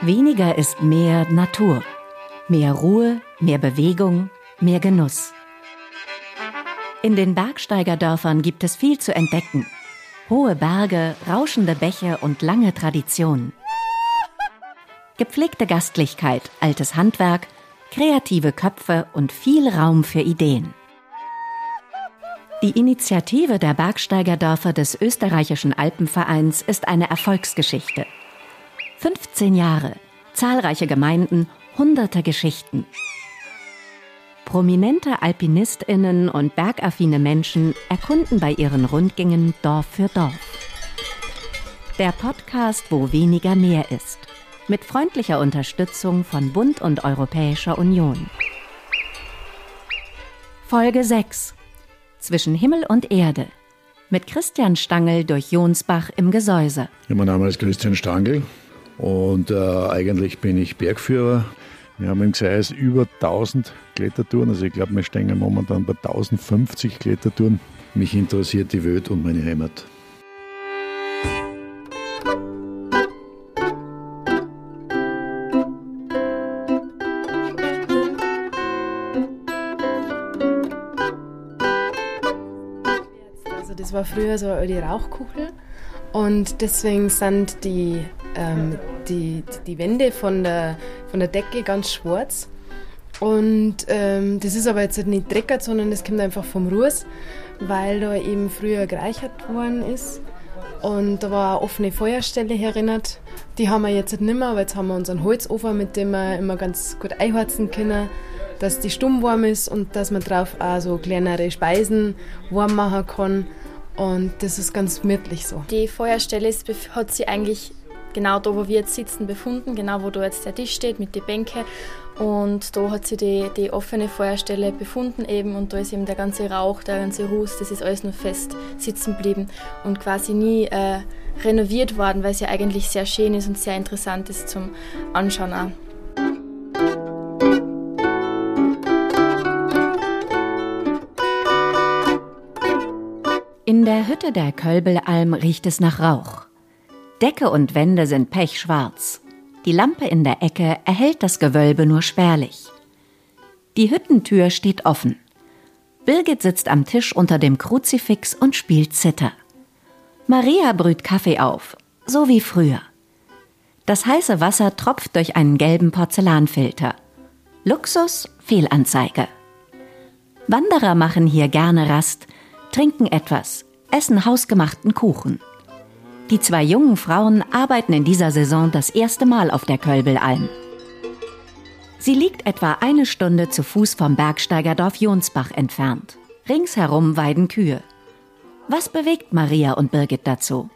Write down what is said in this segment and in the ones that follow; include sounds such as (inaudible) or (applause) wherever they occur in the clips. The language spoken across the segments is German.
Weniger ist mehr Natur. Mehr Ruhe, mehr Bewegung, mehr Genuss. In den Bergsteigerdörfern gibt es viel zu entdecken. Hohe Berge, rauschende Bäche und lange Traditionen. Gepflegte Gastlichkeit, altes Handwerk, kreative Köpfe und viel Raum für Ideen. Die Initiative der Bergsteigerdörfer des österreichischen Alpenvereins ist eine Erfolgsgeschichte. 15 Jahre, zahlreiche Gemeinden, hunderte Geschichten. Prominente Alpinistinnen und bergaffine Menschen erkunden bei ihren Rundgängen Dorf für Dorf. Der Podcast, wo weniger mehr ist. Mit freundlicher Unterstützung von Bund und Europäischer Union. Folge 6. Zwischen Himmel und Erde. Mit Christian Stangl durch Jonsbach im Gesäuse. Ja, mein Name ist Christian Stangl und äh, eigentlich bin ich Bergführer. Wir haben im Gseis über 1000 Klettertouren, also ich glaube, wir stehen momentan bei 1050 Klettertouren. Mich interessiert die Welt und meine Heimat. Das war früher so die Rauchkuchel und deswegen sind die, ähm, die, die Wände von der, von der Decke ganz schwarz. Und ähm, das ist aber jetzt nicht dreckert, sondern das kommt einfach vom Ruß, weil da eben früher gereichert worden ist. Und da war eine offene Feuerstelle erinnert. Die haben wir jetzt nicht mehr, aber jetzt haben wir unseren Holzofen, mit dem wir immer ganz gut einheizen können, dass die stumm warm ist und dass man drauf auch so kleinere Speisen warm machen kann. Und das ist ganz gemütlich so. Die Feuerstelle ist, hat sie eigentlich genau da, wo wir jetzt sitzen, befunden, genau wo da jetzt der Tisch steht mit den Bänken. Und da hat sie die, die offene Feuerstelle befunden eben und da ist eben der ganze Rauch, der ganze Ruß, das ist alles nur fest sitzen geblieben und quasi nie äh, renoviert worden, weil es ja eigentlich sehr schön ist und sehr interessant ist zum Anschauen auch. In der Hütte der Kölbelalm riecht es nach Rauch. Decke und Wände sind pechschwarz. Die Lampe in der Ecke erhellt das Gewölbe nur spärlich. Die Hüttentür steht offen. Birgit sitzt am Tisch unter dem Kruzifix und spielt Zither. Maria brüht Kaffee auf, so wie früher. Das heiße Wasser tropft durch einen gelben Porzellanfilter. Luxus, Fehlanzeige. Wanderer machen hier gerne Rast, trinken etwas, essen hausgemachten Kuchen. Die zwei jungen Frauen arbeiten in dieser Saison das erste Mal auf der Kölbelalm. Sie liegt etwa eine Stunde zu Fuß vom Bergsteigerdorf Jonsbach entfernt. Ringsherum weiden Kühe. Was bewegt Maria und Birgit dazu?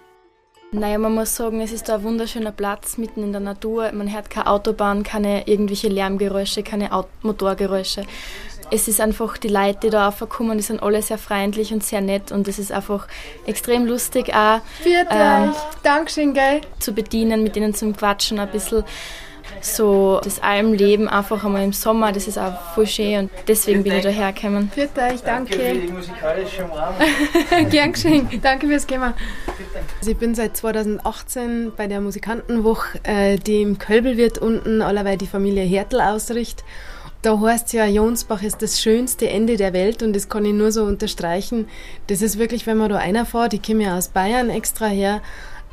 Naja, man muss sagen, es ist ein wunderschöner Platz mitten in der Natur. Man hört keine Autobahn, keine irgendwelche Lärmgeräusche, keine Motorgeräusche. Es ist einfach, die Leute, die da aufkommen, die sind alle sehr freundlich und sehr nett und es ist einfach extrem lustig auch. Ähm, Dankeschön, gell? Zu bedienen, mit ihnen zum Quatschen ein bisschen so das Almleben einfach einmal im Sommer, das ist auch voll schön und deswegen bin ich daher gekommen. Für euch, danke. Danke für die musikalische Umarmung. (laughs) Gern geschehen, danke fürs Kommen. Also ich bin seit 2018 bei der Musikantenwoche, äh, die im Kölbel unten allerweil die Familie Hertel ausrichtet. Da heißt ja, Jonsbach ist das schönste Ende der Welt und das kann ich nur so unterstreichen. Das ist wirklich, wenn man da einer fährt, ich komme ja aus Bayern extra her,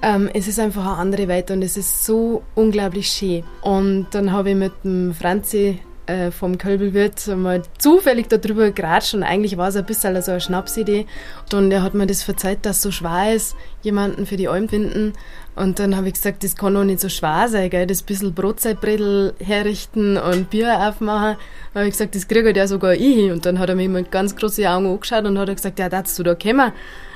ähm, es ist einfach eine andere Welt und es ist so unglaublich schön. Und dann habe ich mit dem Franzi äh, vom Kölbelwirt mal zufällig darüber geratscht und eigentlich war es ein bisschen so eine Schnapsidee. Und er hat mir das verzeiht, dass es so schwer ist, jemanden für die Alm finden. Und dann habe ich gesagt, das kann doch nicht so schwer sein, gell? das bisschen Brotzeitbredel herrichten und Bier aufmachen. Dann habe ich gesagt, das kriege ja sogar ich. Und dann hat er mich mit ganz großen Augen angeschaut und hat gesagt, ja, darfst du da kommen?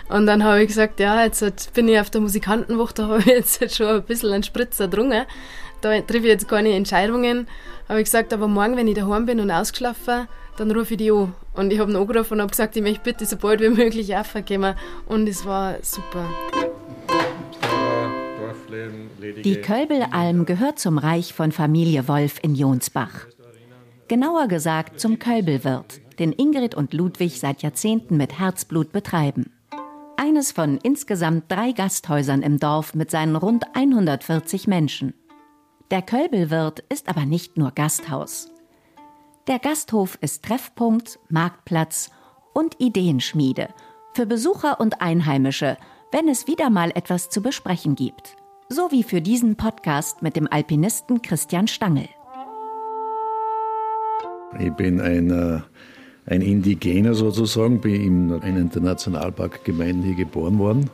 Und dann habe ich gesagt, ja, jetzt bin ich auf der Musikantenwoche, da habe ich jetzt schon ein bisschen einen Spritzer drungen. Da treffe ich jetzt keine Entscheidungen. Habe ich gesagt, aber morgen, wenn ich daheim bin und ausgeschlafen, dann rufe ich die an. Und ich habe ihn angerufen und habe gesagt, ich möchte bitte so bald wie möglich aufkommen. Und es war super. Die Kölbelalm gehört zum Reich von Familie Wolf in Jonsbach. Genauer gesagt zum Kölbelwirt, den Ingrid und Ludwig seit Jahrzehnten mit Herzblut betreiben. eines von insgesamt drei Gasthäusern im Dorf mit seinen rund 140 Menschen. Der Kölbelwirt ist aber nicht nur Gasthaus. Der Gasthof ist Treffpunkt, Marktplatz und Ideenschmiede für Besucher und Einheimische, wenn es wieder mal etwas zu besprechen gibt. So wie für diesen Podcast mit dem Alpinisten Christian Stangl. Ich bin ein, äh, ein Indigener sozusagen, bin in einem der Nationalparkgemeinden hier geboren worden.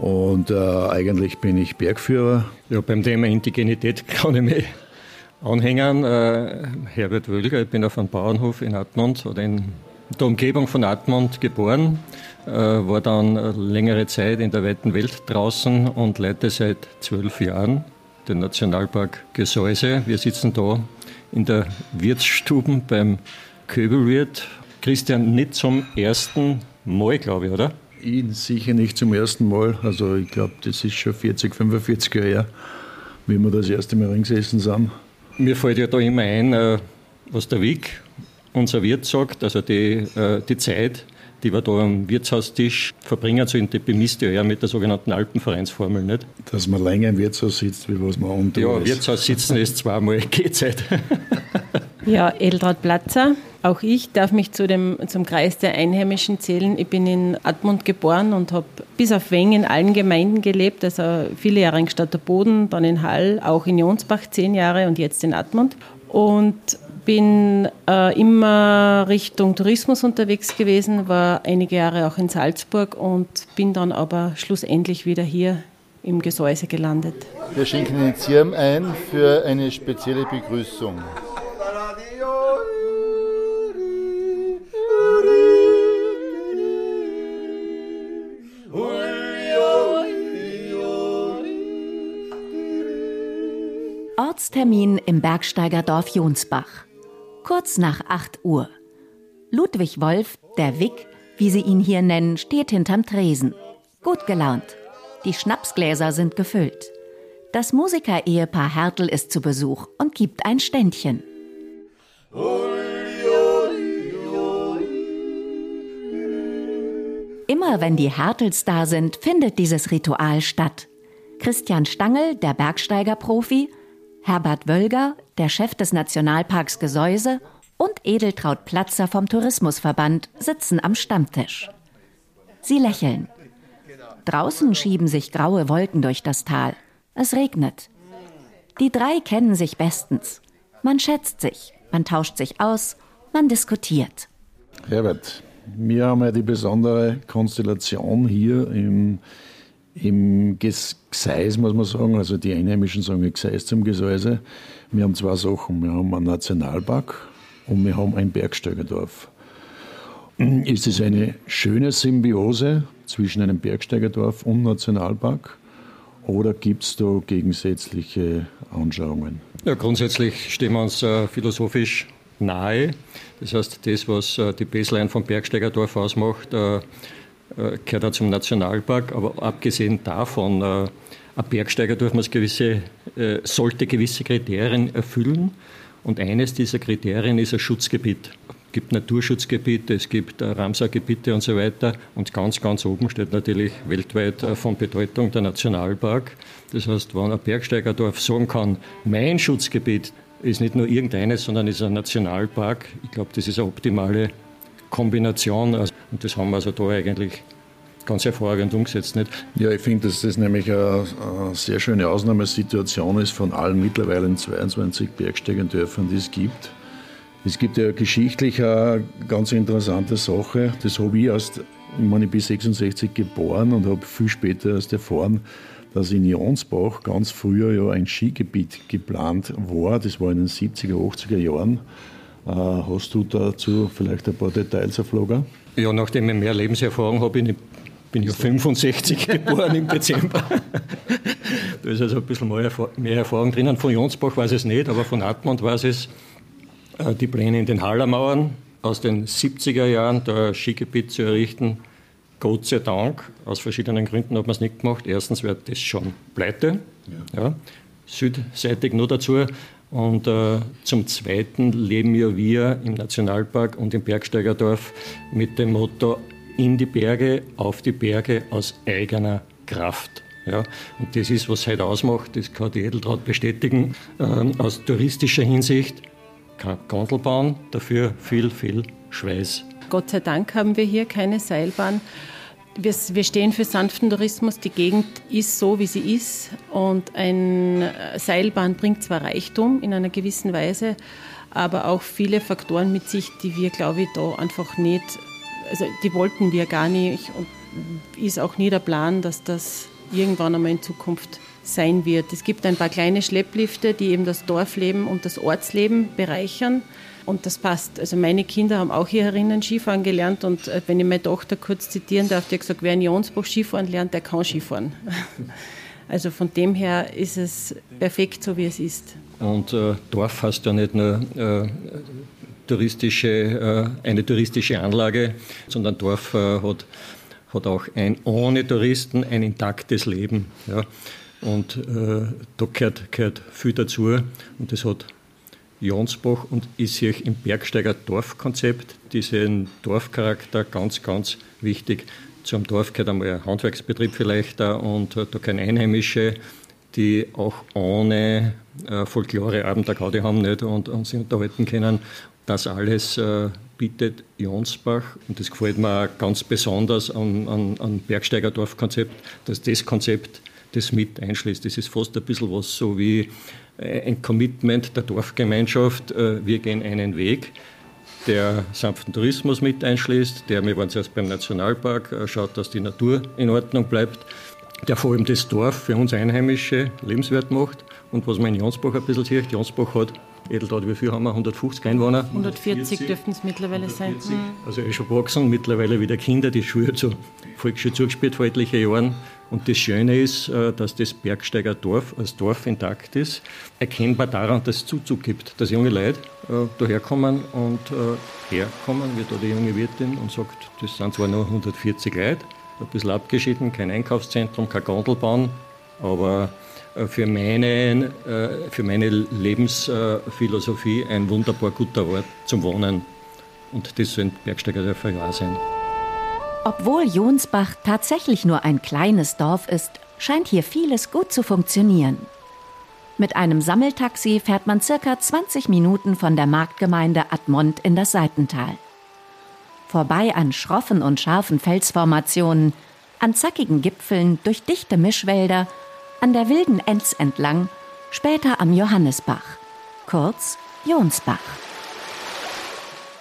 Und äh, eigentlich bin ich Bergführer. Ja, beim Thema Indigenität kann ich mich anhängen. Äh, Herbert Wölger, ich bin auf einem Bauernhof in Admont oder in der Umgebung von Admont geboren, äh, war dann längere Zeit in der weiten Welt draußen und leite seit zwölf Jahren den Nationalpark Gesäuse. Wir sitzen da in der Wirtsstuben beim Köbelwirt. Christian, nicht zum ersten Mal, glaube ich, oder? Ich sicher nicht zum ersten Mal. Also ich glaube, das ist schon 40, 45 Jahre her, wie wir das erste Mal reingesessen sind. Mir fällt ja da immer ein, äh, was der Wick, unser Wirt, sagt, also die, äh, die Zeit, die wir da am Wirtshaustisch verbringen, so in die bemisst ja mit der sogenannten Alpenvereinsformel, nicht? Dass man länger im Wirtshaus sitzt, wie was man unter Ja, ist. Wirtshaus sitzen ist zweimal (laughs) Gehzeit. ja, Eldrad Platzer. Auch ich darf mich zu dem, zum Kreis der Einheimischen zählen. Ich bin in Admont geboren und habe bis auf Weng in allen Gemeinden gelebt, also viele Jahre in Stadt der Boden, dann in Hall, auch in Jonsbach zehn Jahre und jetzt in Admont. Und bin äh, immer Richtung Tourismus unterwegs gewesen, war einige Jahre auch in Salzburg und bin dann aber schlussendlich wieder hier im Gesäuse gelandet. Wir schenken den Zirm ein für eine spezielle Begrüßung. Ortstermin im Bergsteigerdorf Jonsbach kurz nach 8 Uhr. Ludwig Wolf, der Wick, wie sie ihn hier nennen, steht hinterm Tresen. Gut gelaunt. Die Schnapsgläser sind gefüllt. Das Musiker-Ehepaar Hertel ist zu Besuch und gibt ein Ständchen. Immer wenn die Hertels da sind, findet dieses Ritual statt. Christian Stangl, der Bergsteigerprofi, Herbert Wölger, der Chef des Nationalparks Gesäuse und Edeltraut Platzer vom Tourismusverband sitzen am Stammtisch. Sie lächeln. Draußen schieben sich graue Wolken durch das Tal. Es regnet. Die drei kennen sich bestens. Man schätzt sich, man tauscht sich aus, man diskutiert. Herbert, wir haben ja die besondere Konstellation hier im im Gseis, muss man sagen, also die Einheimischen sagen Gseis zum Gesäuse. Wir haben zwei Sachen. Wir haben einen Nationalpark und wir haben ein Bergsteigerdorf. Ist es eine schöne Symbiose zwischen einem Bergsteigerdorf und Nationalpark oder gibt es da gegensätzliche Anschauungen? Ja, grundsätzlich stehen wir uns äh, philosophisch nahe. Das heißt, das, was äh, die Baseline vom Bergsteigerdorf ausmacht, äh, gehört auch zum Nationalpark, aber abgesehen davon, äh, ein Bergsteiger gewisse, äh, sollte gewisse Kriterien erfüllen und eines dieser Kriterien ist ein Schutzgebiet. Es gibt Naturschutzgebiete, es gibt Ramsar-Gebiete und so weiter. Und ganz, ganz oben steht natürlich weltweit von Bedeutung der Nationalpark. Das heißt, wenn ein Bergsteigerdorf sagen kann, mein Schutzgebiet ist nicht nur irgendeines, sondern ist ein Nationalpark, ich glaube, das ist eine optimale Kombination. Also, und das haben wir also da eigentlich ganz hervorragend umgesetzt. Nicht? Ja, ich finde, dass das nämlich eine, eine, sehr schöne Ausnahmesituation ist von allen mittlerweile 22 Bergsteigendörfern, die es gibt. Es gibt ja geschichtlich eine ganz interessante Sache. Das habe ich erst, ich meine, ich bin 66 geboren und habe viel später erst erfahren, dass in Jonsbach ganz früher ja ein Skigebiet geplant war. Das war in den 70er, 80er Jahren. Äh, hast du dazu vielleicht ein paar Details erflogen? Ja, nachdem ich mehr Lebenserfahrung habe, bin ich bin ja (laughs) 65 geboren im Dezember. da ist also ein bisschen mehr, Erfahrung drinnen. Von Jonsbach weiß ich es nicht, aber von Atmund weiß ich es. Äh, die Pläne in den Hallermauern aus den 70er Jahren, da Skigebiet zu errichten, Gott sei Dank, aus verschiedenen Gründen hat man es nicht gemacht. Erstens wird das schon pleite, ja. ja. südseitig nur dazu. Und äh, zum Zweiten leben ja wir im Nationalpark und im Bergsteigerdorf mit dem Motto in die Berge, auf die Berge aus eigener Kraft. Ja, und das ist, was heute ausmacht, das kann die Edeltraut bestätigen, ähm, aus touristischer Hinsicht keine Gondelbahn, dafür viel, viel Schweiß. Gott sei Dank haben wir hier keine Seilbahn. Wir, wir, stehen für sanften Tourismus. Die Gegend ist so, wie sie ist. Und eine Seilbahn bringt zwar Reichtum in einer gewissen Weise, aber auch viele Faktoren mit sich, die wir, glaube ich, da einfach nicht, also die wollten wir gar nicht und ist auch nie der Plan, dass das irgendwann einmal in Zukunft sein wird. Es gibt ein paar kleine Schlepplifte, die eben das Dorfleben und das Ortsleben bereichern. Und das passt. Also meine Kinder haben auch hier herinnen Skifahren gelernt und äh, wenn ich meine Tochter kurz zitieren darf, die hat gesagt, wer in Jonsbach Skifahren lernt, der kann Skifahren. (laughs) Also von dem her ist es perfekt, so wie es ist. Und äh, Dorf heißt ja nicht nur äh, touristische, äh, eine touristische Anlage, sondern Dorf äh, hat, hat auch ein ohne Touristen ein intaktes Leben. Ja. Und äh, da gehört, gehört viel dazu. Und das hat Jonsbach und ist hier im Bergsteiger Dorfkonzept diesen Dorfcharakter ganz, ganz wichtig. Zum Dorf gehört einmal ein Handwerksbetrieb vielleicht und da keine Einheimische, die auch ohne äh, Folkloreabend der Gaudi haben nicht und, und sich unterhalten können. Das alles äh, bietet Jonsbach und das gefällt mir auch ganz besonders am, an, an Bergsteiger Dorfkonzept, dass das Konzept das mit einschließt. Das ist fast ein bisschen was so wie äh, ein Commitment der Dorfgemeinschaft. Äh, wir gehen einen Weg, der sanften Tourismus mit einschließt, der, wir waren zuerst beim Nationalpark, äh, schaut, dass die Natur in Ordnung bleibt, der vor allem das Dorf für uns Einheimische lebenswert macht. Und was man in Jonsbach ein bisschen sieht, Jonsbach hat Edeltraut, wie viel haben wir? 150 Einwohner? 140 dürften es mittlerweile 140. sein. Also eh schon gewachsen, mittlerweile wieder Kinder, die Schule zur Volksschule zugespielt vor etlichen Jahren. Und das Schöne ist, äh, dass das Bergsteiger Dorf als Dorf intakt ist, erkennbar daran, dass es Zuzug gibt, dass junge Leute äh, daherkommen und äh, herkommen, wie da die junge Wirtin und sagt, das sind zwar nur 140 Leute, ein bisschen abgeschieden, kein Einkaufszentrum, kein Gondelbahn, aber für meine, äh, für meine Lebensphilosophie ein wunderbar guter Ort zum Wohnen. Und das sollen Bergsteiger Bergsteigerdörfer ja sein. Obwohl Jonsbach tatsächlich nur ein kleines Dorf ist, scheint hier vieles gut zu funktionieren. Mit einem Sammeltaxi fährt man circa 20 Minuten von der Marktgemeinde Admont in das Seitental. Vorbei an schroffen und scharfen Felsformationen, an zackigen Gipfeln durch dichte Mischwälder, an der wilden Enz entlang, später am Johannesbach, kurz Jonsbach.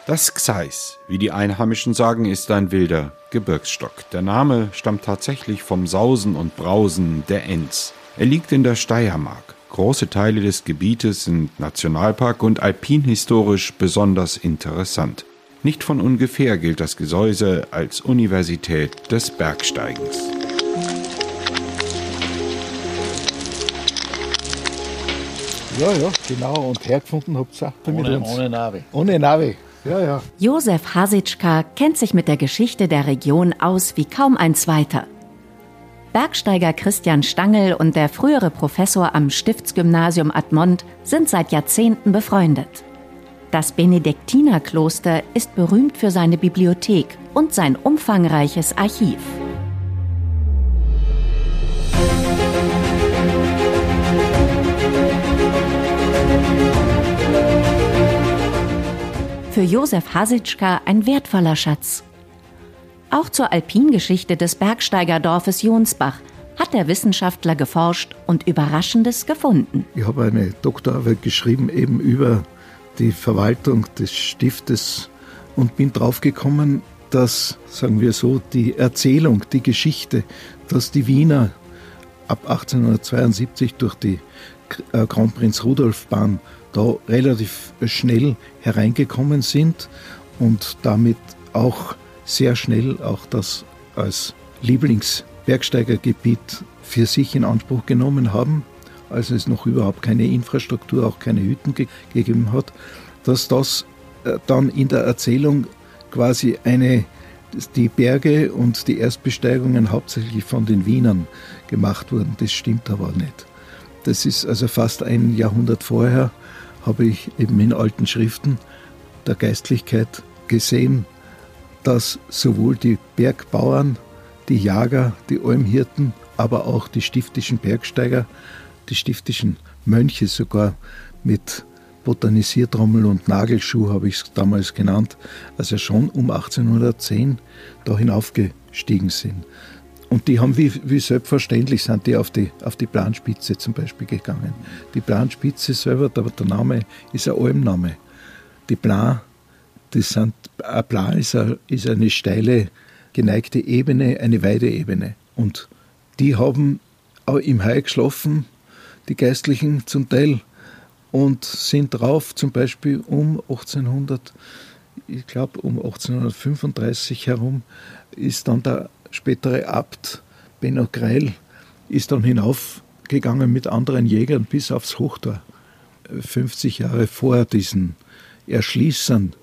Das Gseis, wie die Einheimischen sagen, ist ein wilder Gebirgsstock. Der Name stammt tatsächlich vom Sausen und Brausen der Enz. Er liegt in der Steiermark. Große Teile des Gebietes sind Nationalpark und alpinhistorisch besonders interessant. Nicht von ungefähr gilt das Gesäuse als Universität des Bergsteigens. Ja, ja, genau. Und hergefunden habt ihr auch bei ohne, uns. Ohne Navi. Ohne Navi. Ja, ja. Josef Hasitschka kennt sich mit der Geschichte der Region aus wie kaum ein zweiter. Bergsteiger Christian Stangl und der frühere Professor am Stiftsgymnasium Admont sind seit Jahrzehnten befreundet. Das Benediktinerkloster ist berühmt für seine Bibliothek und sein umfangreiches Archiv. Für Josef Hasitschka ein wertvoller Schatz. Auch zur Alpingeschichte des Bergsteigerdorfes Jonsbach hat der Wissenschaftler geforscht und Überraschendes gefunden. Ich habe eine Doktorarbeit geschrieben eben über die Verwaltung des Stiftes und bin draufgekommen, dass, sagen wir so, die Erzählung, die Geschichte, dass die Wiener ab 1872 durch die äh, Kronprinz Rudolf Bahn da relativ schnell hereingekommen sind und damit auch sehr schnell auch das als Lieblingsbergsteigergebiet für sich in Anspruch genommen haben, als es noch überhaupt keine Infrastruktur, auch keine Hütten ge gegeben hat, dass das äh, dann in der Erzählung quasi eine die Berge und die Erstbesteigungen hauptsächlich von den Wienern gemacht wurden. Das stimmt aber nicht. Das ist also fast ein Jahrhundert vorher habe ich eben in alten Schriften der Geistlichkeit gesehen, dass sowohl die Bergbauern, die Jager, die Almhirten, aber auch die stiftischen Bergsteiger, die stiftischen Mönche sogar mit Botanisiertrommel und Nagelschuh, habe ich es damals genannt, also schon um 1810 da hinaufgestiegen sind. Und die haben wie, wie selbstverständlich sind die auf die, auf die Planspitze zum Beispiel gegangen. Die Planspitze selber, aber der Name ist ein Almname. Die Plan, das sind, ein Plan ist, eine, ist eine steile, geneigte Ebene, eine Weideebene. Und die haben auch im Hai geschlafen, die Geistlichen zum Teil, und sind drauf, zum Beispiel um 1800, ich glaube um 1835 herum, ist dann der spätere Abt Benno Greil ist dann hinaufgegangen mit anderen Jägern bis aufs Hochtor. 50 Jahre vor diesen Erschließern,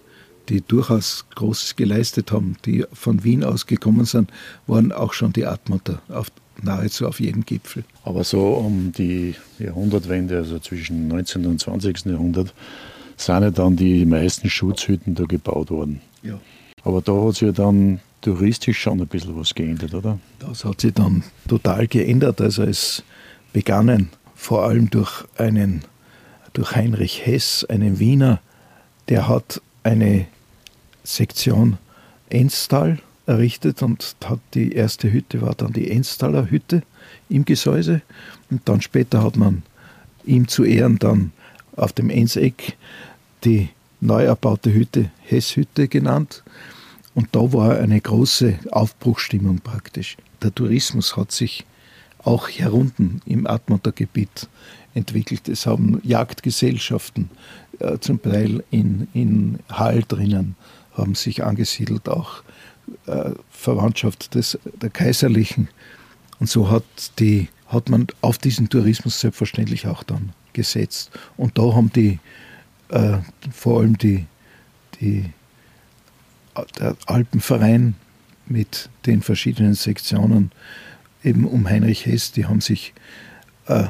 die durchaus Großes geleistet haben, die von Wien aus gekommen sind, waren auch schon die Atmutter auf, nahezu auf jedem Gipfel. Aber so um die Jahrhundertwende, also zwischen 19. und 20. Jahrhundert, sind ja dann die meisten Schutzhütten da gebaut worden. Ja. Aber da hat sich ja dann touristisch schon ein bisschen was geändert, oder? Das hat sich dann total geändert. Also es begannen vor allem durch einen, durch Heinrich Hess, einen Wiener, der hat eine Sektion Enstal errichtet und hat die erste Hütte war dann die Enstaler Hütte im Gesäuse und dann später hat man ihm zu Ehren dann auf dem Enseck die neu erbaute Hütte Hesshütte genannt und da war eine große Aufbruchstimmung praktisch. Der Tourismus hat sich auch hier unten im Admonter Gebiet entwickelt. Es haben Jagdgesellschaften äh, zum Teil in, in Hall drinnen haben sich angesiedelt, auch äh, Verwandtschaft des, der Kaiserlichen. Und so hat, die, hat man auf diesen Tourismus selbstverständlich auch dann gesetzt. Und da haben die, äh, vor allem die, die der Alpenverein mit den verschiedenen Sektionen eben um Heinrich Hess, die haben sich äh,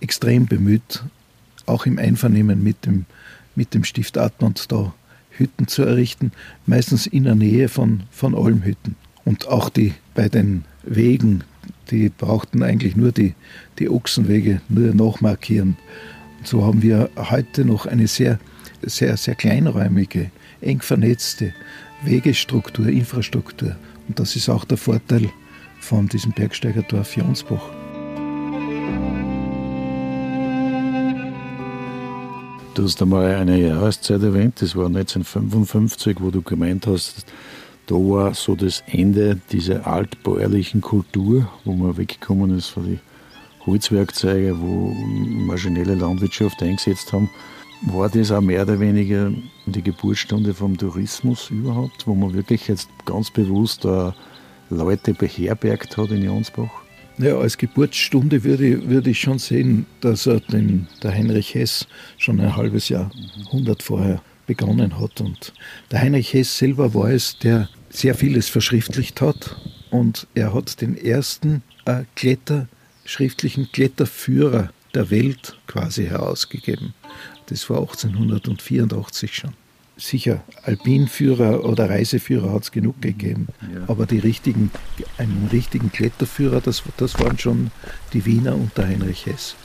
extrem bemüht, auch im Einvernehmen mit dem, mit dem Stift Admont da Hütten zu errichten, meistens in der Nähe von, von Olmhütten. Und auch die bei den Wegen, die brauchten eigentlich nur die, die Ochsenwege nur nachmarkieren. Und so haben wir heute noch eine sehr, sehr, sehr kleinräumige, eng vernetzte Wegestruktur, Infrastruktur. Und das ist auch der Vorteil von diesem Bergsteigerdorf Jonsbach. Du hast einmal eine Jahreszeit erwähnt, das war 1955, wo du gemeint hast, da war so das Ende dieser altbäuerlichen Kultur, wo man weggekommen ist von den Holzwerkzeugen, wo maschinelle Landwirtschaft eingesetzt haben. War das auch mehr oder weniger die Geburtsstunde vom Tourismus überhaupt, wo man wirklich jetzt ganz bewusst uh, Leute beherbergt hat in Jonsbach? Ja, als Geburtsstunde würde, würde ich schon sehen, dass er den, der Heinrich Hess schon ein halbes Jahrhundert vorher begonnen hat. Und der Heinrich Hess selber war es, der sehr vieles verschriftlicht hat. Und er hat den ersten äh, Kletter, schriftlichen Kletterführer der Welt quasi herausgegeben. Das war 1884 schon. Sicher, Alpinführer oder Reiseführer hat es genug gegeben. Ja. Aber die richtigen, einen richtigen Kletterführer, das, das waren schon die Wiener unter Heinrich Hess.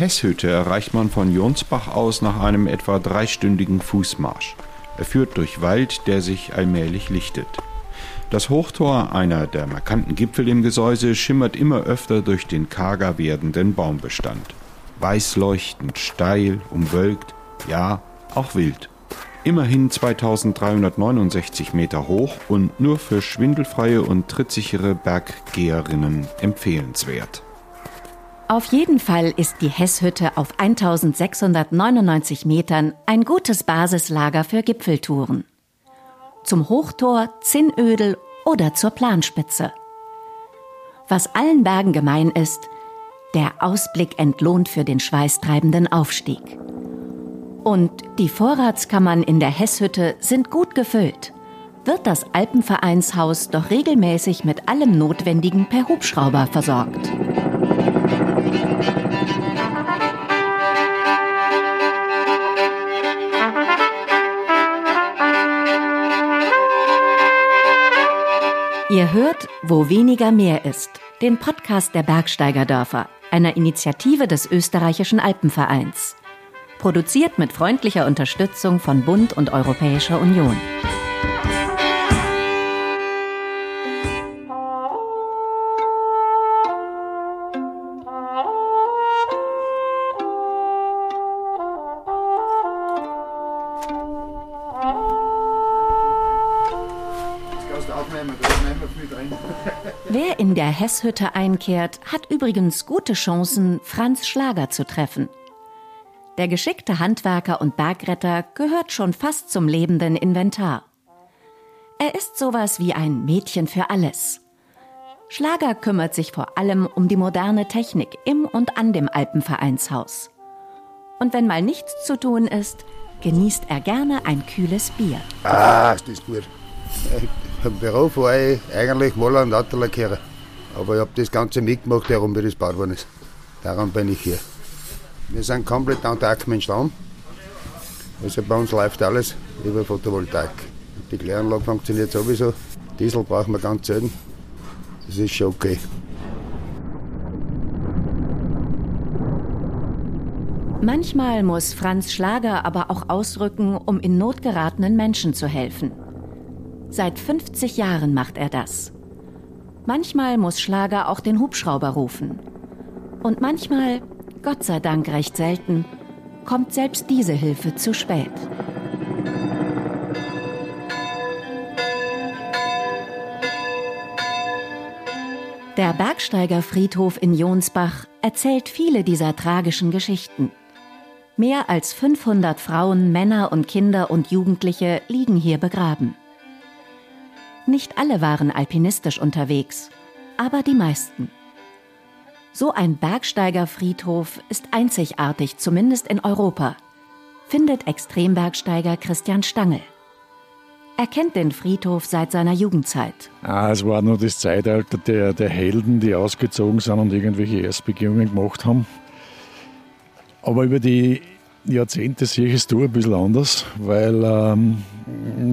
Hesshütte erreicht man von Jonsbach aus nach einem etwa dreistündigen Fußmarsch. Er führt durch Wald, der sich allmählich lichtet. Das Hochtor, einer der markanten Gipfel im Gesäuse, schimmert immer öfter durch den karger werdenden Baumbestand. Weiß leuchtend, steil, umwölkt, ja, auch wild. Immerhin 2369 Meter hoch und nur für schwindelfreie und trittsichere Berggeherinnen empfehlenswert. Auf jeden Fall ist die Hesshütte auf 1699 Metern ein gutes Basislager für Gipfeltouren. Zum Hochtor, Zinnödel oder zur Planspitze. Was allen Bergen gemein ist, der Ausblick entlohnt für den schweißtreibenden Aufstieg. Und die Vorratskammern in der Hesshütte sind gut gefüllt. wird das Alpenvereinshaus doch regelmäßig mit allem Notwendigen per Hubschrauber versorgt. Ihr hört, wo weniger mehr ist, den Podcast der Bergsteigerdörfer, einer Initiative des österreichischen Alpenvereins. Produziert mit freundlicher Unterstützung von Bund und Europäischer Union. Wer in der Hesshütte einkehrt, hat übrigens gute Chancen, Franz Schlager zu treffen. Der geschickte Handwerker und Bergretter gehört schon fast zum lebenden Inventar. Er ist sowas wie ein Mädchen für alles. Schlager kümmert sich vor allem um die moderne Technik im und an dem Alpenvereinshaus. Und wenn mal nichts zu tun ist, genießt er gerne ein kühles Bier. Ah, ist das gut. Im Beruf war ich eigentlich Maler und Autolackierer. Aber ich habe das Ganze mitgemacht, darum wie das gebaut worden ist. Darum bin ich hier. Wir sind komplett autark mit Strom. Also bei uns läuft alles über Photovoltaik. Die Kläranlage funktioniert sowieso. Diesel brauchen wir ganz selten. Das ist schon okay. Manchmal muss Franz Schlager aber auch ausrücken, um in Not geratenen Menschen zu helfen. Seit 50 Jahren macht er das. Manchmal muss Schlager auch den Hubschrauber rufen. Und manchmal, Gott sei Dank recht selten, kommt selbst diese Hilfe zu spät. Der Bergsteigerfriedhof in Jonsbach erzählt viele dieser tragischen Geschichten. Mehr als 500 Frauen, Männer und Kinder und Jugendliche liegen hier begraben. Nicht alle waren alpinistisch unterwegs, aber die meisten. So ein Bergsteigerfriedhof ist einzigartig, zumindest in Europa, findet Extrembergsteiger Christian Stangl. Er kennt den Friedhof seit seiner Jugendzeit. Ah, es war nur das Zeitalter der, der Helden, die ausgezogen sind und irgendwelche Erstbegehungen gemacht haben. Aber über die Jahrzehnte sehe ich es da ein bisschen anders, weil ähm,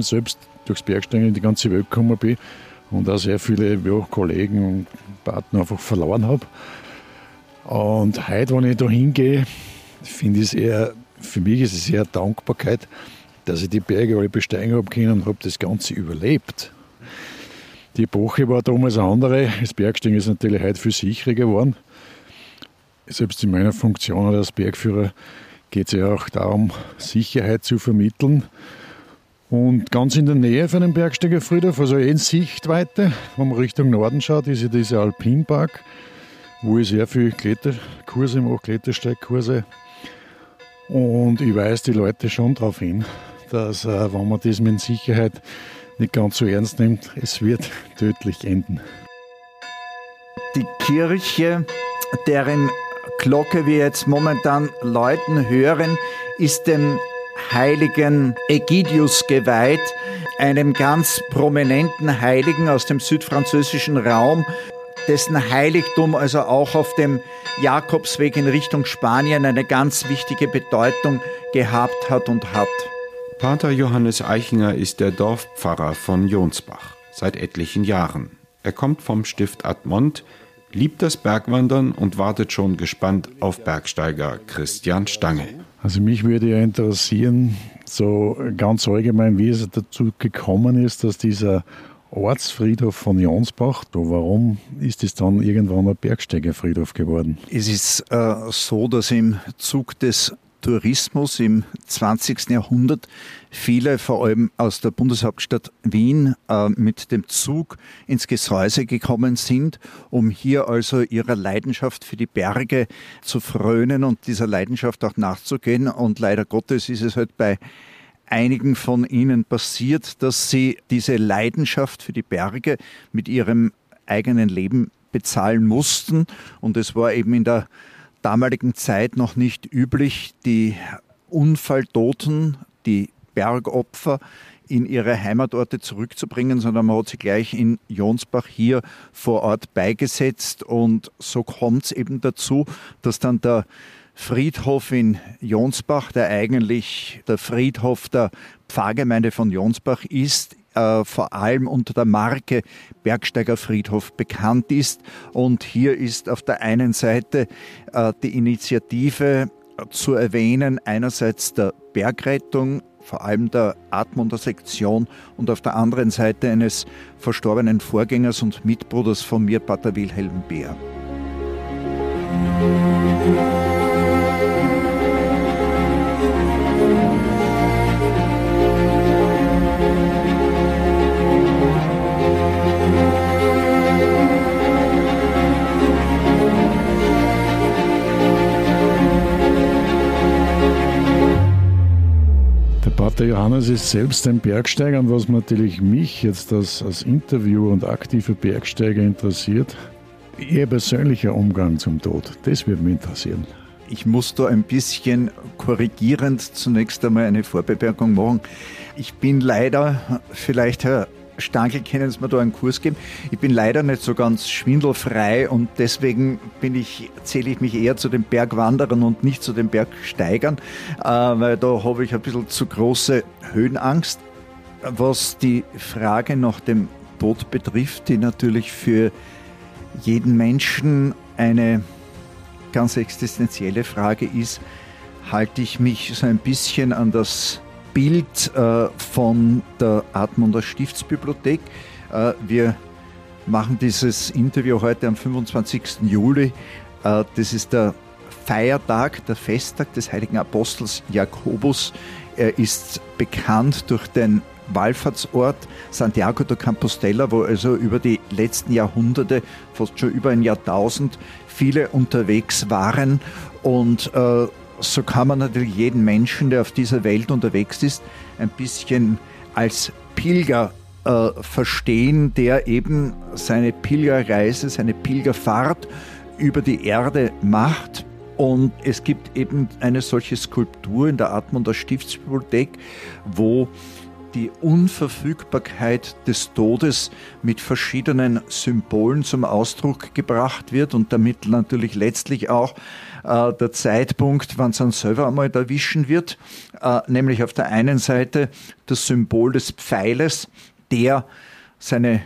selbst durchs Bergsteigen in die ganze Welt gekommen bin und auch sehr viele ja, Kollegen und Partner einfach verloren habe. Und heute, wenn ich da hingehe, finde ich es eher, für mich ist es eher Dankbarkeit, dass ich die Berge alle besteigen habe können und habe das Ganze überlebt. Die Epoche war damals eine andere. Das Bergsteigen ist natürlich heute viel sicherer geworden. Selbst in meiner Funktion als Bergführer geht es ja auch darum, Sicherheit zu vermitteln. Und ganz in der Nähe von dem Bergsteigerfriedhof, also in Sichtweite, wenn man Richtung Norden schaut, ist ja dieser Alpinpark, wo ich sehr viele Kletterkurse mache, Klettersteigkurse. Und ich weise die Leute schon darauf hin, dass, äh, wenn man das mit Sicherheit nicht ganz so ernst nimmt, es wird (laughs) tödlich enden. Die Kirche, deren Glocke wir jetzt momentan läuten hören, ist dem heiligen Egidius geweiht, einem ganz prominenten Heiligen aus dem südfranzösischen Raum, dessen Heiligtum also auch auf dem Jakobsweg in Richtung Spanien eine ganz wichtige Bedeutung gehabt hat und hat. Pater Johannes Eichinger ist der Dorfpfarrer von Jonsbach seit etlichen Jahren. Er kommt vom Stift Admont, liebt das Bergwandern und wartet schon gespannt auf Bergsteiger Christian Stange. Also mich würde ja interessieren, so ganz allgemein, wie es dazu gekommen ist, dass dieser Ortsfriedhof von Jonsbach, warum ist es dann irgendwann ein Bergsteigerfriedhof geworden? Es ist äh, so, dass im Zug des Tourismus im 20. Jahrhundert viele, vor allem aus der Bundeshauptstadt Wien, äh, mit dem Zug ins Gesäuse gekommen sind, um hier also ihrer Leidenschaft für die Berge zu frönen und dieser Leidenschaft auch nachzugehen. Und leider Gottes ist es halt bei einigen von ihnen passiert, dass sie diese Leidenschaft für die Berge mit ihrem eigenen Leben bezahlen mussten. Und es war eben in der damaligen Zeit noch nicht üblich, die Unfalltoten, die Bergopfer in ihre Heimatorte zurückzubringen, sondern man hat sie gleich in Jonsbach hier vor Ort beigesetzt. Und so kommt es eben dazu, dass dann der Friedhof in Jonsbach, der eigentlich der Friedhof der Pfarrgemeinde von Jonsbach ist, äh, vor allem unter der Marke Bergsteiger Friedhof bekannt ist. Und hier ist auf der einen Seite äh, die Initiative zu erwähnen, einerseits der Bergrettung, vor allem der Atmunder Sektion und auf der anderen Seite eines verstorbenen Vorgängers und Mitbruders von mir, Pater Wilhelm Beer. Pater Johannes ist selbst ein Bergsteiger und was natürlich mich jetzt als, als Interviewer und aktiver Bergsteiger interessiert, Ihr persönlicher Umgang zum Tod, das würde mich interessieren. Ich muss da ein bisschen korrigierend zunächst einmal eine Vorbemerkung machen. Ich bin leider, vielleicht Herr Stangl können Sie mir da einen Kurs geben. Ich bin leider nicht so ganz schwindelfrei und deswegen bin ich, zähle ich mich eher zu den Bergwanderern und nicht zu den Bergsteigern, äh, weil da habe ich ein bisschen zu große Höhenangst. Was die Frage nach dem Tod betrifft, die natürlich für jeden Menschen eine ganz existenzielle Frage ist, halte ich mich so ein bisschen an das Bild äh, von der Admunder Stiftsbibliothek. Äh, wir machen dieses Interview heute am 25. Juli. Äh, das ist der Feiertag, der Festtag des heiligen Apostels Jakobus. Er ist bekannt durch den Wallfahrtsort Santiago de Compostela, wo also über die letzten Jahrhunderte, fast schon über ein Jahrtausend, viele unterwegs waren und äh, so kann man natürlich jeden Menschen, der auf dieser Welt unterwegs ist, ein bisschen als Pilger äh, verstehen, der eben seine Pilgerreise, seine Pilgerfahrt über die Erde macht. Und es gibt eben eine solche Skulptur in der Atmunder Stiftsbibliothek, wo die Unverfügbarkeit des Todes mit verschiedenen Symbolen zum Ausdruck gebracht wird und damit natürlich letztlich auch äh, der Zeitpunkt, wann es dann selber einmal erwischen wird, äh, nämlich auf der einen Seite das Symbol des Pfeiles, der seine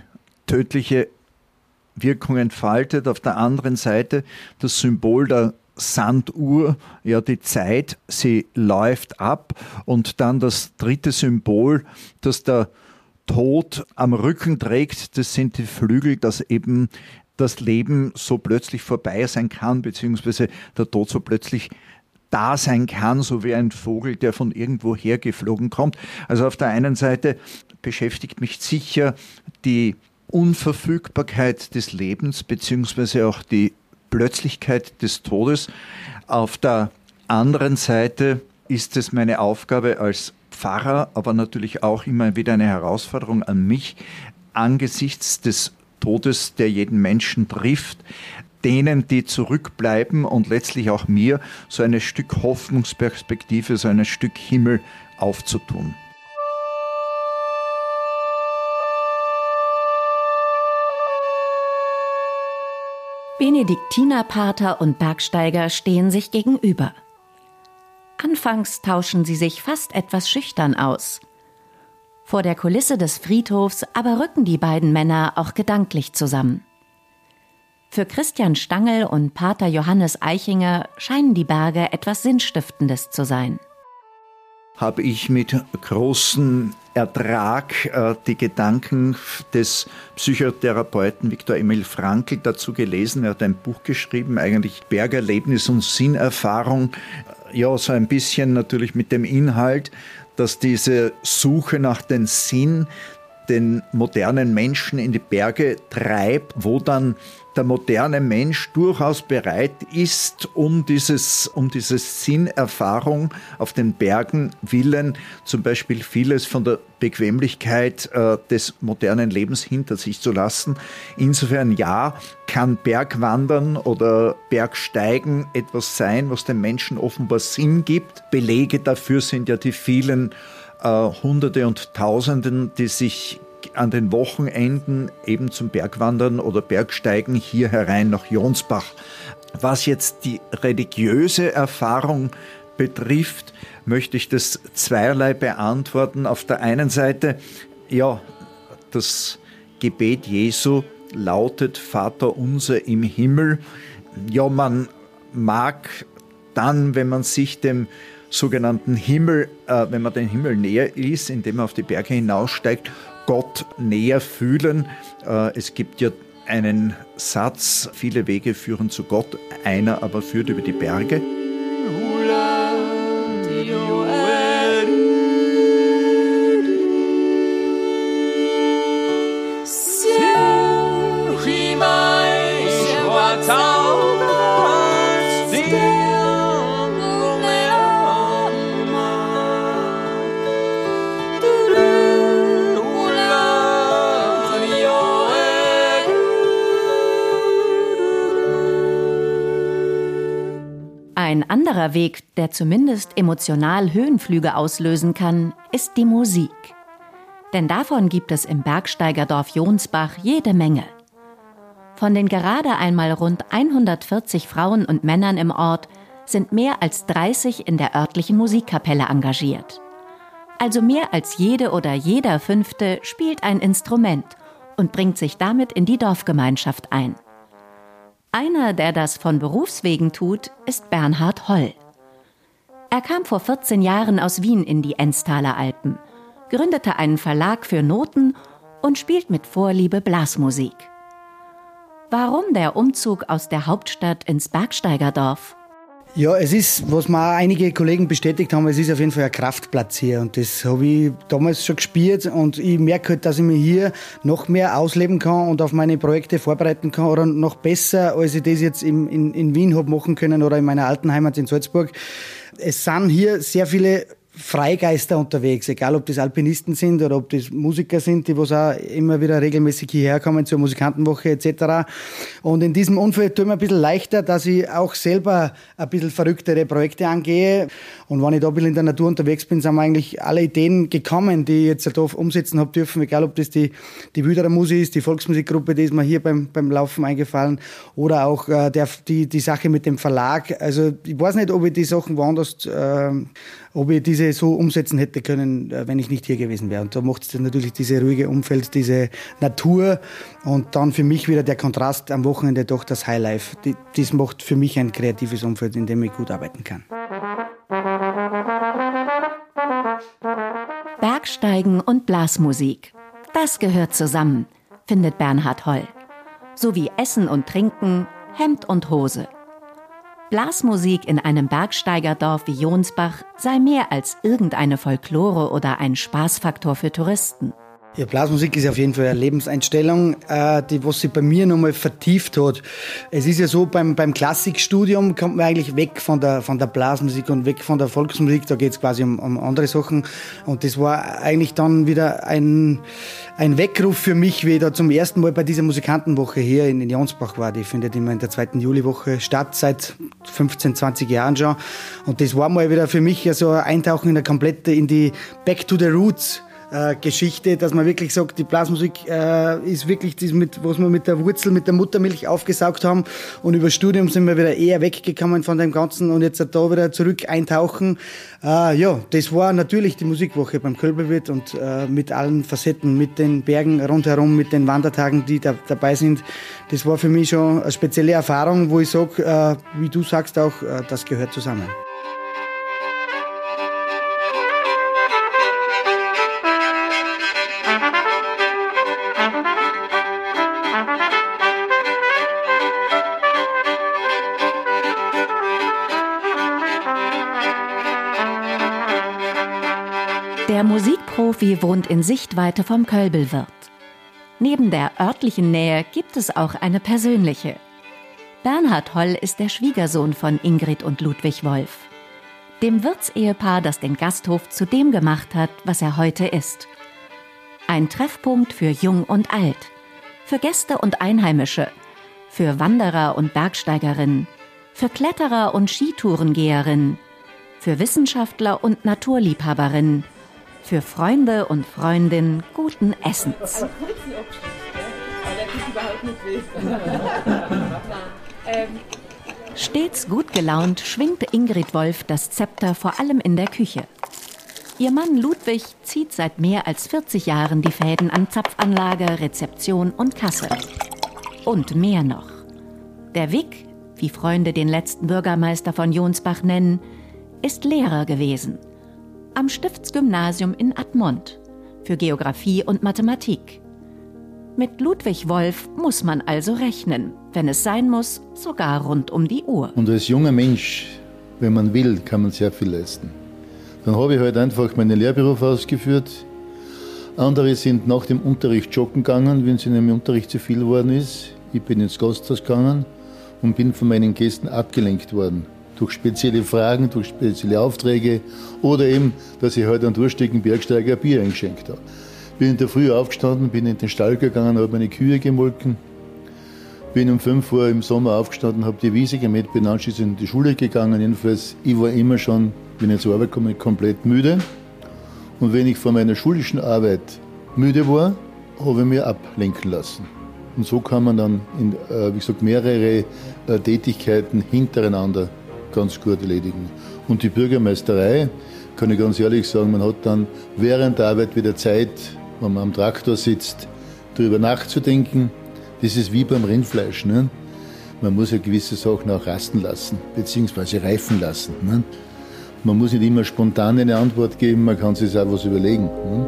tödliche Wirkung entfaltet, auf der anderen Seite das Symbol der Sanduhr, ja die Zeit, sie läuft ab. Und dann das dritte Symbol, das der Tod am Rücken trägt, das sind die Flügel, dass eben das Leben so plötzlich vorbei sein kann, beziehungsweise der Tod so plötzlich da sein kann, so wie ein Vogel, der von irgendwo hergeflogen kommt. Also auf der einen Seite beschäftigt mich sicher die Unverfügbarkeit des Lebens, beziehungsweise auch die Plötzlichkeit des Todes. Auf der anderen Seite ist es meine Aufgabe als Pfarrer, aber natürlich auch immer wieder eine Herausforderung an mich, angesichts des Todes, der jeden Menschen trifft, denen, die zurückbleiben und letztlich auch mir so ein Stück Hoffnungsperspektive, so ein Stück Himmel aufzutun. Benediktinerpater und Bergsteiger stehen sich gegenüber. Anfangs tauschen sie sich fast etwas schüchtern aus. Vor der Kulisse des Friedhofs aber rücken die beiden Männer auch gedanklich zusammen. Für Christian Stangl und Pater Johannes Eichinger scheinen die Berge etwas Sinnstiftendes zu sein. Habe ich mit großem Ertrag äh, die Gedanken des Psychotherapeuten Viktor Emil Frankl dazu gelesen. Er hat ein Buch geschrieben, eigentlich Bergerlebnis und Sinnerfahrung. Ja, so ein bisschen natürlich mit dem Inhalt, dass diese Suche nach dem Sinn den modernen Menschen in die Berge treibt, wo dann der moderne Mensch durchaus bereit ist, um dieses, um diese Sinnerfahrung auf den Bergen willen, zum Beispiel vieles von der Bequemlichkeit äh, des modernen Lebens hinter sich zu lassen. Insofern ja, kann Bergwandern oder Bergsteigen etwas sein, was den Menschen offenbar Sinn gibt. Belege dafür sind ja die vielen äh, Hunderte und Tausenden, die sich an den Wochenenden eben zum Bergwandern oder Bergsteigen hier herein nach Jonsbach. Was jetzt die religiöse Erfahrung betrifft, möchte ich das zweierlei beantworten. Auf der einen Seite, ja, das Gebet Jesu lautet Vater unser im Himmel. Ja, man mag dann, wenn man sich dem sogenannten Himmel, äh, wenn man den Himmel näher ist, indem man auf die Berge hinaussteigt, Gott näher fühlen. Äh, es gibt ja einen Satz, viele Wege führen zu Gott, einer aber führt über die Berge. Ein anderer Weg, der zumindest emotional Höhenflüge auslösen kann, ist die Musik. Denn davon gibt es im Bergsteigerdorf Jonsbach jede Menge. Von den gerade einmal rund 140 Frauen und Männern im Ort sind mehr als 30 in der örtlichen Musikkapelle engagiert. Also mehr als jede oder jeder Fünfte spielt ein Instrument und bringt sich damit in die Dorfgemeinschaft ein. Einer, der das von Berufswegen tut, ist Bernhard Holl. Er kam vor 14 Jahren aus Wien in die Enztaler Alpen, gründete einen Verlag für Noten und spielt mit Vorliebe Blasmusik. Warum der Umzug aus der Hauptstadt ins Bergsteigerdorf? Ja, es ist, was mir einige Kollegen bestätigt haben, es ist auf jeden Fall ein Kraftplatz hier. Und das habe ich damals schon gespürt. Und ich merke halt, dass ich mich hier noch mehr ausleben kann und auf meine Projekte vorbereiten kann. Oder noch besser, als ich das jetzt in, in, in Wien habe machen können oder in meiner alten Heimat in Salzburg. Es sind hier sehr viele Freigeister unterwegs, egal ob das Alpinisten sind oder ob das Musiker sind, die was auch immer wieder regelmäßig hierher kommen zur Musikantenwoche etc. Und in diesem Umfeld tut mir ein bisschen leichter, dass ich auch selber ein bisschen verrücktere Projekte angehe. Und wenn ich da ein bisschen in der Natur unterwegs bin, sind mir eigentlich alle Ideen gekommen, die ich jetzt da umsetzen habe dürfen, egal ob das die, die Wüderer Musik ist, die Volksmusikgruppe, die ist mir hier beim, beim Laufen eingefallen, oder auch äh, der, die, die Sache mit dem Verlag. Also ich weiß nicht, ob ich die Sachen woanders äh, ob ich diese so umsetzen hätte können, äh, wenn ich nicht hier gewesen wäre. Und da macht es natürlich diese ruhige Umfeld, diese Natur und dann für mich wieder der Kontrast am Wochenende doch das Highlife. Das macht für mich ein kreatives Umfeld, in dem ich gut arbeiten kann. Bergsteigen und Blasmusik. Das gehört zusammen, findet Bernhard Holl. So wie Essen und Trinken, Hemd und Hose. Blasmusik in einem Bergsteigerdorf wie Jonsbach sei mehr als irgendeine Folklore oder ein Spaßfaktor für Touristen. Ja, Blasmusik ist auf jeden Fall eine Lebenseinstellung, äh, die was sich bei mir nochmal vertieft hat. Es ist ja so, beim, beim Klassikstudium kommt man eigentlich weg von der, von der Blasmusik und weg von der Volksmusik. Da geht es quasi um, um andere Sachen. Und das war eigentlich dann wieder ein, ein Weckruf für mich, wie ich da zum ersten Mal bei dieser Musikantenwoche hier in, in Jonsbach war. Die findet immer in der zweiten Juliwoche statt, seit 15, 20 Jahren schon. Und das war mal wieder für mich ja so ein Eintauchen in der komplette, in die Back to the Roots äh, Geschichte, dass man wirklich sagt, die Blasmusik äh, ist wirklich das, mit, was wir mit der Wurzel, mit der Muttermilch aufgesaugt haben. Und über Studium sind wir wieder eher weggekommen von dem Ganzen und jetzt da wieder zurück eintauchen. Äh, ja, das war natürlich die Musikwoche beim Kölberwirt und äh, mit allen Facetten, mit den Bergen rundherum, mit den Wandertagen, die da dabei sind. Das war für mich schon eine spezielle Erfahrung, wo ich sage, äh, wie du sagst auch, äh, das gehört zusammen. Musikprofi wohnt in Sichtweite vom Kölbelwirt. Neben der örtlichen Nähe gibt es auch eine persönliche. Bernhard Holl ist der Schwiegersohn von Ingrid und Ludwig Wolf. Dem Wirtsehepaar, das den Gasthof zu dem gemacht hat, was er heute ist. Ein Treffpunkt für Jung und Alt, für Gäste und Einheimische, für Wanderer und Bergsteigerinnen, für Kletterer und Skitourengeherinnen, für Wissenschaftler und Naturliebhaberinnen, Für Freunde und Freundinnen guten Essens. (laughs) Stets gut gelaunt schwingt Ingrid Wolf das Zepter vor allem in der Küche. Ihr Mann Ludwig zieht seit mehr als 40 Jahren die Fäden an Zapfanlage, Rezeption und Kasse. Und mehr noch. Der Wick, wie Freunde den letzten Bürgermeister von Jonsbach nennen, ist Lehrer gewesen. Am Stiftsgymnasium in Admont für Geographie und Mathematik. Mit Ludwig Wolf muss man also rechnen, wenn es sein muss, sogar rund um die Uhr. Und als junger Mensch, wenn man will, kann man sehr viel leisten. Dann habe ich halt einfach meinen Lehrberuf ausgeführt. Andere sind nach dem Unterricht joggen gegangen, wenn es in einem Unterricht zu viel geworden ist. Ich bin ins Gasthaus gegangen und bin von meinen Gästen abgelenkt worden. Durch spezielle Fragen, durch spezielle Aufträge oder eben, dass ich halt einen durchstecken Bergsteiger Bier eingeschenkt habe. Bin in der Früh aufgestanden, bin in den Stall gegangen, habe meine Kühe gemolken. Bin um 5 Uhr im Sommer aufgestanden, habe die Wiese gemäht, bin anschließend in die Schule gegangen. Jedenfalls, ich war immer schon, wenn ich zur Arbeit komme, komplett müde. Und wenn ich von meiner schulischen Arbeit müde war, habe ich mich ablenken lassen. Und so kann man dann, in, äh, wie gesagt, mehrere äh, Tätigkeiten hintereinander ganz gut erledigen. Und die Bürgermeisterei, kann ich ganz ehrlich sagen, man hat dann während der Arbeit wieder Zeit, wenn man am Traktor sitzt, darüber nachzudenken. Das ist wie beim Rindfleisch. Ne? Man muss ja gewisse Sachen auch rasten lassen, beziehungsweise reifen lassen. Ne? Man muss nicht immer spontan eine Antwort geben, man kann sich auch was überlegen. Ne?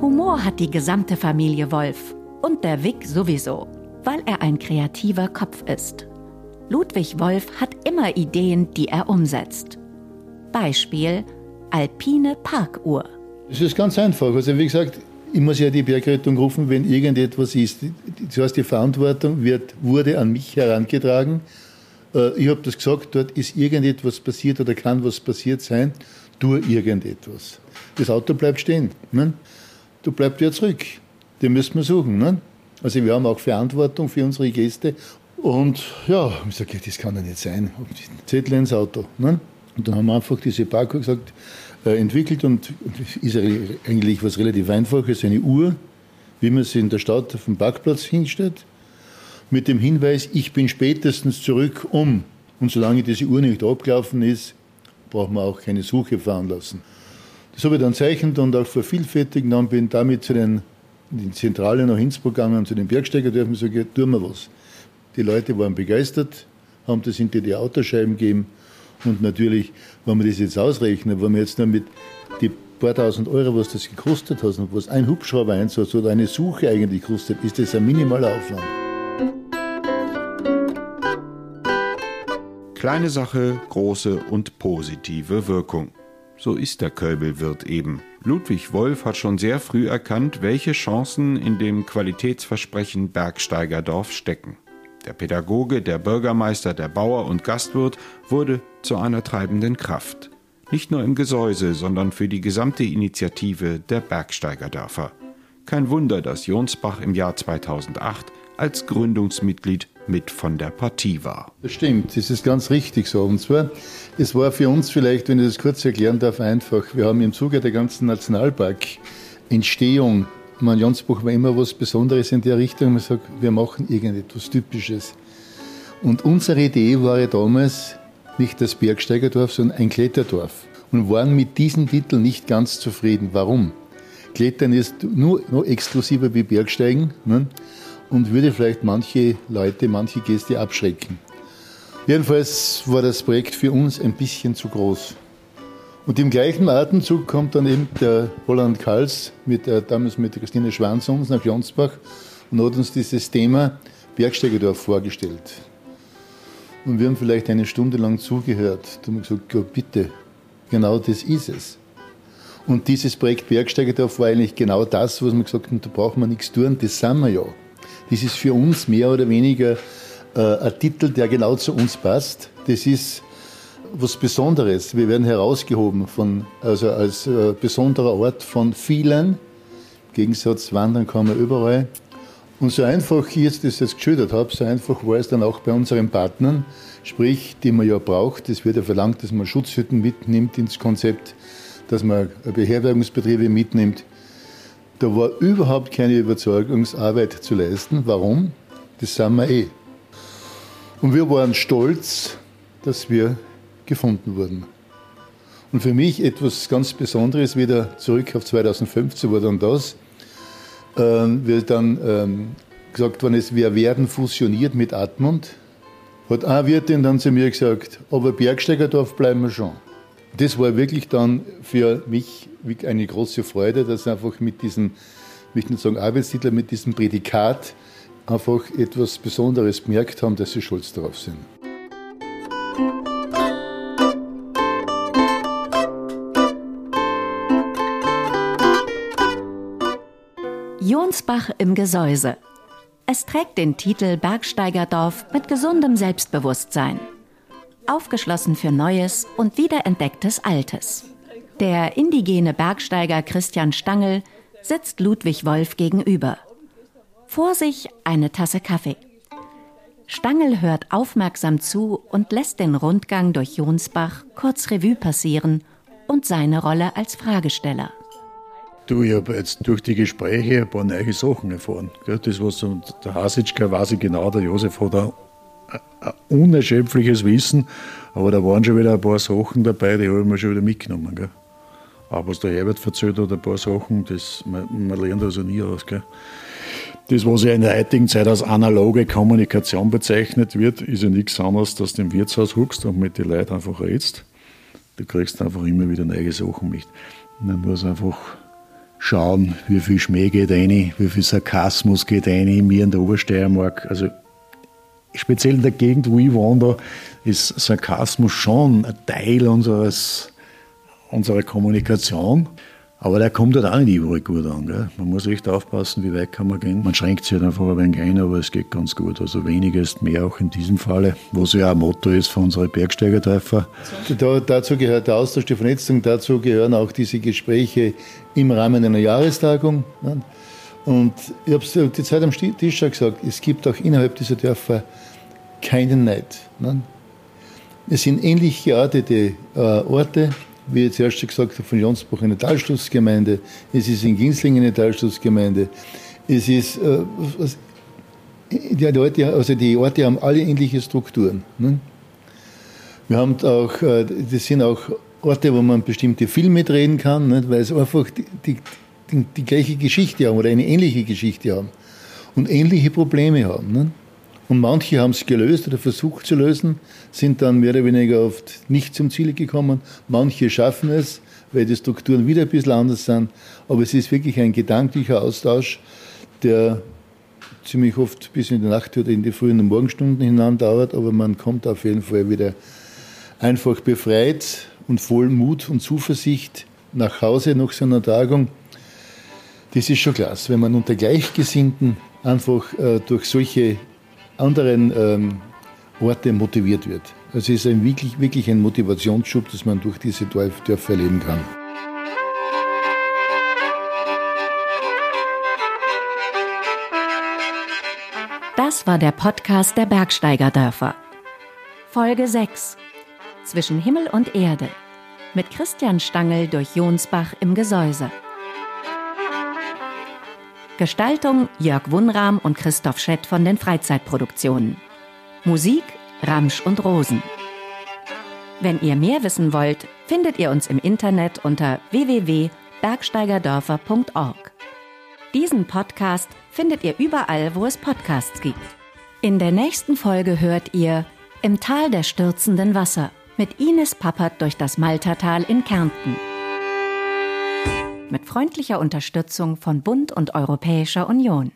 Humor hat die gesamte Familie Wolf und der Wick sowieso, weil er ein kreativer Kopf ist. Ludwig Wolf hat immer Ideen, die er umsetzt. Beispiel alpine Parkuhr. Es ist ganz einfach. Also wie gesagt, ich muss ja die Bergrettung rufen, wenn irgendetwas ist. Das heißt, die Verantwortung wird, wurde an mich herangetragen. Äh, ich habe das gesagt, dort ist irgendetwas passiert oder kann was passiert sein. Tu irgendetwas. Das Auto bleibt stehen. Ne? Du bleibst wieder zurück. Den müssen wir suchen. Ne? Also wir haben auch Verantwortung für unsere Gäste. Und ja, ich sage, das kann doch nicht sein. Zettel ins Auto. Ne? Und dann haben wir einfach diese Parkour gesagt, äh, entwickelt und ist eigentlich was relativ Einfaches, eine Uhr, wie man sie in der Stadt auf dem Parkplatz hinstellt, mit dem Hinweis, ich bin spätestens zurück um. Und solange diese Uhr nicht abgelaufen ist, braucht man auch keine Suche fahren lassen. Das habe ich dann zeichnet und auch vervielfältigt. Dann bin damit zu den, in die Zentrale nach Innsbruck gegangen, zu den Bergsteiger dürfen und gesagt, tun wir was. Die Leute waren begeistert, haben das hinter die Autoscheiben gegeben und natürlich, wenn man das jetzt ausrechnet, wenn man jetzt nur mit die paar tausend Euro, was das gekostet hat und was ein Hubschrauber-Einsatz oder eine Suche eigentlich kostet, ist das ein minimaler Aufwand. Kleine Sache, große und positive Wirkung. So ist der Kölbelwirt eben. Ludwig Wolf hat schon sehr früh erkannt, welche Chancen in dem Qualitätsversprechen Bergsteigerdorf stecken. Der Pädagoge, der Bürgermeister, der Bauer und Gastwirt wurde zu einer treibenden Kraft. Nicht nur im Gesäuse, sondern für die gesamte Initiative der Bergsteigerdörfer. Kein Wunder, dass Jonsbach im Jahr 2008 als Gründungsmitglied mit von der Partie war. Das stimmt, das ist ganz richtig so. Und zwar, es war für uns vielleicht, wenn ich das kurz erklären darf, einfach. Wir haben im Zuge der ganzen Nationalpark-Entstehung mein Jonsbach war immer was Besonderes in der Richtung. Man sagt, wir machen irgendetwas Typisches. Und unsere Idee war ja damals nicht das Bergsteigerdorf, sondern ein Kletterdorf. Und waren mit diesem Titel nicht ganz zufrieden. Warum? Klettern ist nur noch exklusiver wie Bergsteigen ne? und würde vielleicht manche Leute, manche Gäste abschrecken. Jedenfalls war das Projekt für uns ein bisschen zu groß. Und im gleichen Atemzug kommt dann eben der Roland Kals mit, äh, damals mit Christine Schwanzons nach Jonsbach und hat uns dieses Thema Bergsteigerdorf vorgestellt. Und wir haben vielleicht eine Stunde lang zugehört. Da haben wir gesagt, ja bitte, genau das ist es. Und dieses Projekt Bergsteigerdorf war eigentlich genau das, was wir gesagt haben, da brauchen wir nichts tun, das sind wir ja. Das ist für uns mehr oder weniger äh, ein Titel, der genau zu uns passt. Das ist was Besonderes. Wir werden herausgehoben von, also als äh, besonderer Ort von vielen. Im Gegensatz, wandern kann man überall. Und so einfach ich jetzt das jetzt geschildert habe, so einfach war es dann auch bei unseren Partnern, sprich, die man ja braucht. Es wird ja verlangt, dass man Schutzhütten mitnimmt ins Konzept, dass man Beherbergungsbetriebe mitnimmt. Da war überhaupt keine Überzeugungsarbeit zu leisten. Warum? Das sind wir eh. Und wir waren stolz, dass wir gefunden wurden. Und für mich etwas ganz Besonderes, wieder zurück auf 2015 war dann das, äh, wie dann ähm, gesagt worden ist, wir werden fusioniert mit Atmund, hat eine Wirtin dann zu mir gesagt, aber Bergsteigerdorf bleiben wir schon. Das war wirklich dann für mich eine große Freude, dass einfach mit diesem, ich nicht sagen Arbeitstitel, mit diesem Prädikat einfach etwas Besonderes bemerkt haben, dass sie stolz darauf sind. Jonsbach im Gesäuse. Es trägt den Titel Bergsteigerdorf mit gesundem Selbstbewusstsein. Aufgeschlossen für Neues und wiederentdecktes Altes. Der indigene Bergsteiger Christian Stangl sitzt Ludwig Wolf gegenüber. Vor sich eine Tasse Kaffee. Stangl hört aufmerksam zu und lässt den Rundgang durch Jonsbach kurz Revue passieren und seine Rolle als Fragesteller. Du, ich habe jetzt durch die Gespräche ein paar neue Sachen erfahren. Das, was der Hasitschka weiß ich genau, der Josef hat ein, unerschöpfliches Wissen, aber da waren schon wieder ein paar Sachen dabei, die habe ich mir schon wieder mitgenommen. Aber was der Herbert erzählt hat, ein paar Sachen, das, man, man lernt also nie aus. Das, was ja in der heutigen Zeit als analoge Kommunikation bezeichnet wird, ist ja nichts anderes, dass du im Wirtshaus huckst und mit den Leuten einfach redest. Du kriegst einfach immer wieder neue Sachen mit. Dann muss einfach schauen, wie viel Schmäh geht rein, wie viel Sarkasmus geht rein, mir in der Obersteiermark. Also speziell in der Gegend, wo ich wohne, ist Sarkasmus schon ein Teil unseres, unserer Kommunikation. Aber der kommt halt auch nicht überall gut an. Gell? Man muss echt aufpassen, wie weit kann man gehen. Man schränkt sich halt einfach ein wenig ein, aber es geht ganz gut. Also weniger ist mehr auch in diesem Falle, was ja auch ein Motto ist für unsere Bergsteigertäufer. Da, dazu gehört der Austausch der Vernetzung, dazu gehören auch diese Gespräche im Rahmen einer Jahrestagung. Und ich habe es die Zeit am Tisch schon gesagt, es gibt auch innerhalb dieser Dörfer keinen Neid. Ne? Es sind ähnlich geartete äh, Orte, wie ich zuerst gesagt habe, von Jonsbach eine Talschlussgemeinde, es ist in Ginslingen eine Talschlussgemeinde, es ist, äh, was, die, Leute, also die Orte haben alle ähnliche Strukturen. Ne? Wir haben auch, äh, das sind auch Orte, wo man bestimmte Filme drehen kann, nicht? weil es einfach die, die, die, die, gleiche Geschichte haben oder eine ähnliche Geschichte haben und ähnliche Probleme haben. Nicht? Und manche haben es gelöst oder versucht zu lösen, sind dann mehr oder weniger oft nicht zum Ziel gekommen. Manche schaffen es, weil die Strukturen wieder ein bisschen anders sind. Aber es ist wirklich ein gedanklicher Austausch, der ziemlich oft bis in die Nacht oder in die frühen Morgenstunden hinein dauert. Aber man kommt auf jeden Fall wieder einfach befreit und voll Mut und Zuversicht nach Hause nach so einer Tagung. Das ist schon klasse, wenn man unter Gleichgesinnten einfach äh, durch solche anderen ähm, Orte motiviert wird. Es ist ein wirklich, wirklich ein Motivationsschub, dass man durch diese Dörfer erleben kann. Das war der Podcast der Bergsteigerdörfer. Folge 6. Zwischen Himmel und Erde. Mit Christian Stangl durch Jonsbach im Gesäuse. Gestaltung Jörg Wunram und Christoph Schett von den Freizeitproduktionen. Musik Ramsch und Rosen. Wenn ihr mehr wissen wollt, findet ihr uns im Internet unter www.bergsteigerdörfer.org. Diesen Podcast findet ihr überall, wo es Podcasts gibt. In der nächsten Folge hört ihr Im Tal der stürzenden Wasser mit Ines Pappert durch das Maltertal in Kärnten mit freundlicher Unterstützung von Bund und Europäischer Union.